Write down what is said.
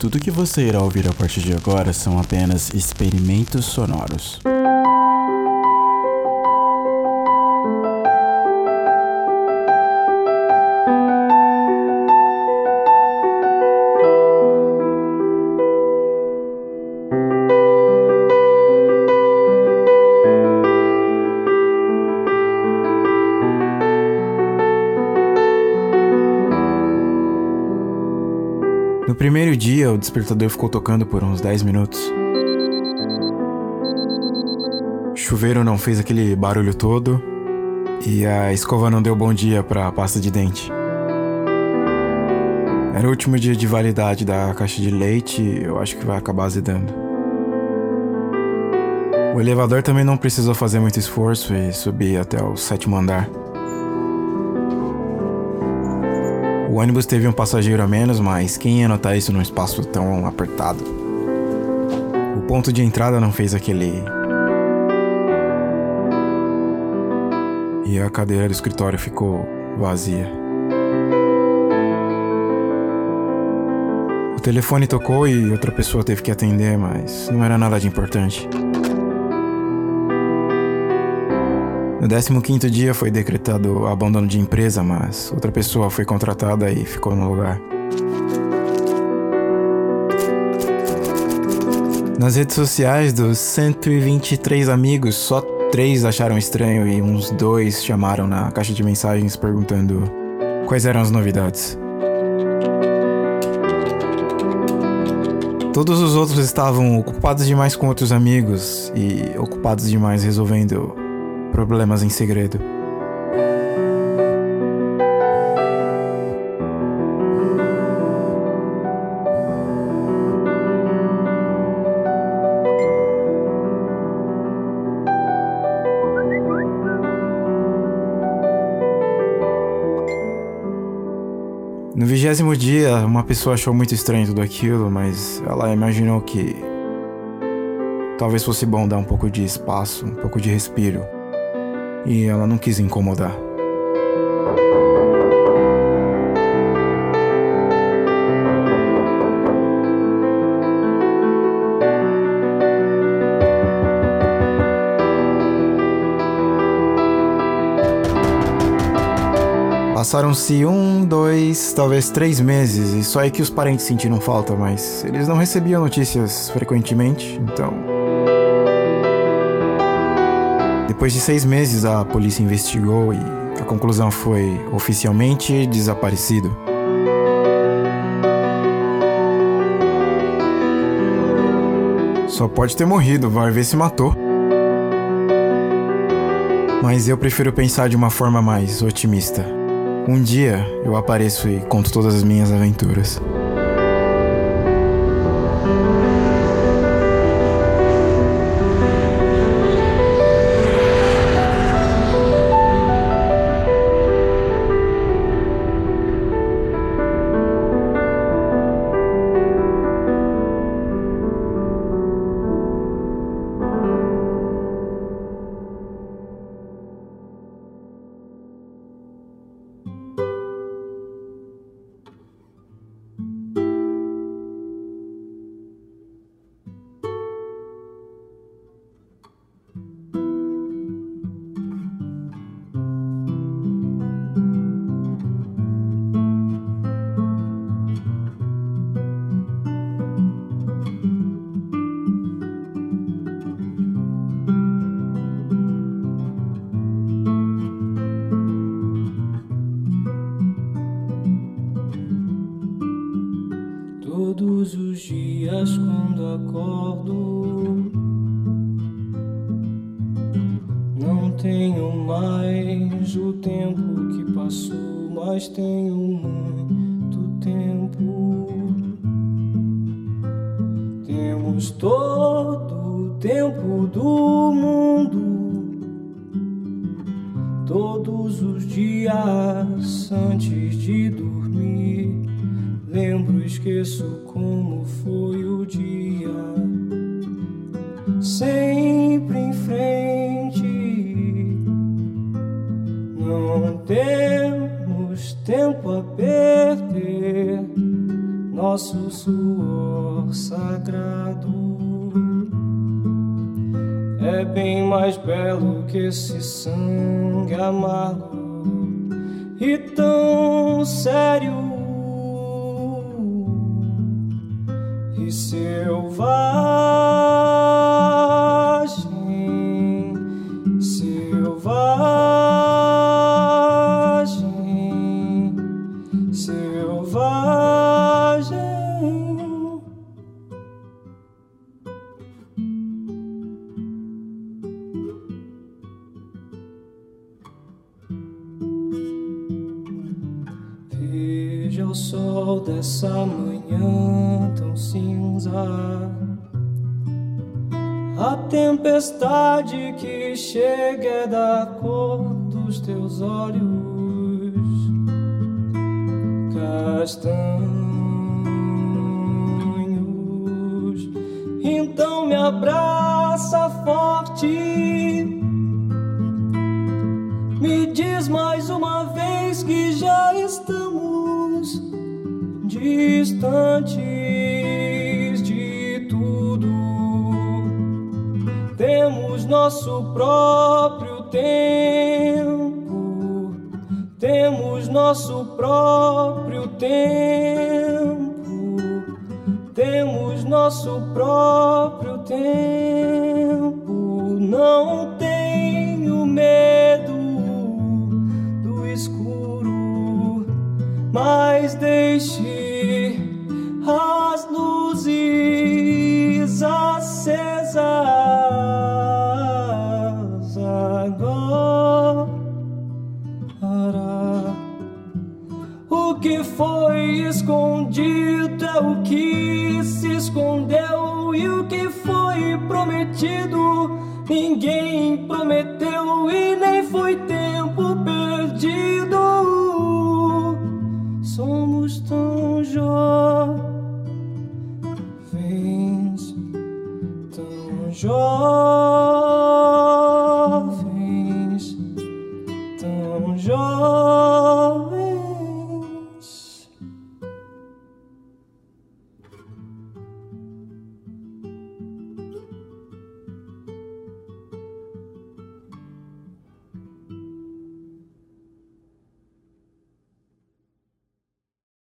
Tudo que você irá ouvir a partir de agora são apenas experimentos sonoros. No primeiro dia, o despertador ficou tocando por uns 10 minutos. O chuveiro não fez aquele barulho todo e a escova não deu bom dia para a pasta de dente. Era o último dia de validade da caixa de leite e eu acho que vai acabar azedando. O elevador também não precisou fazer muito esforço e subir até o sétimo andar. O ônibus teve um passageiro a menos, mas quem ia notar isso num espaço tão apertado? O ponto de entrada não fez aquele. E a cadeira do escritório ficou vazia. O telefone tocou e outra pessoa teve que atender, mas não era nada de importante. No 15 dia foi decretado abandono de empresa, mas outra pessoa foi contratada e ficou no lugar. Nas redes sociais dos 123 amigos, só três acharam estranho e uns dois chamaram na caixa de mensagens perguntando quais eram as novidades. Todos os outros estavam ocupados demais com outros amigos e ocupados demais resolvendo problemas em segredo. No vigésimo dia, uma pessoa achou muito estranho tudo aquilo, mas ela imaginou que talvez fosse bom dar um pouco de espaço, um pouco de respiro e ela não quis incomodar. Passaram-se um, dois, talvez três meses, e só aí que os parentes sentiram falta, mas eles não recebiam notícias frequentemente, então depois de seis meses, a polícia investigou e a conclusão foi oficialmente desaparecido. Só pode ter morrido, vai ver se matou. Mas eu prefiro pensar de uma forma mais otimista. Um dia eu apareço e conto todas as minhas aventuras. Mais o tempo que passou, mas tenho muito tempo. Temos todo o tempo do mundo, todos os dias antes de dormir. Lembro, esqueço como foi o dia. Sempre em frente. Temos tempo a perder. nosso suor sagrado. É bem mais belo que esse sangue amargo e tão sério e selvagem, o sol dessa manhã tão cinza. A tempestade que chega é da cor dos teus olhos castanhos. Então me abraça forte. Me diz mais uma vez que já estamos distantes de tudo. Temos nosso próprio tempo. Temos nosso próprio tempo. Temos nosso próprio tempo. Não tenho mas deixe as luzes acesas agora. O que foi escondido é o que se escondeu, e o que foi prometido ninguém prometeu, e nem foi tempo 中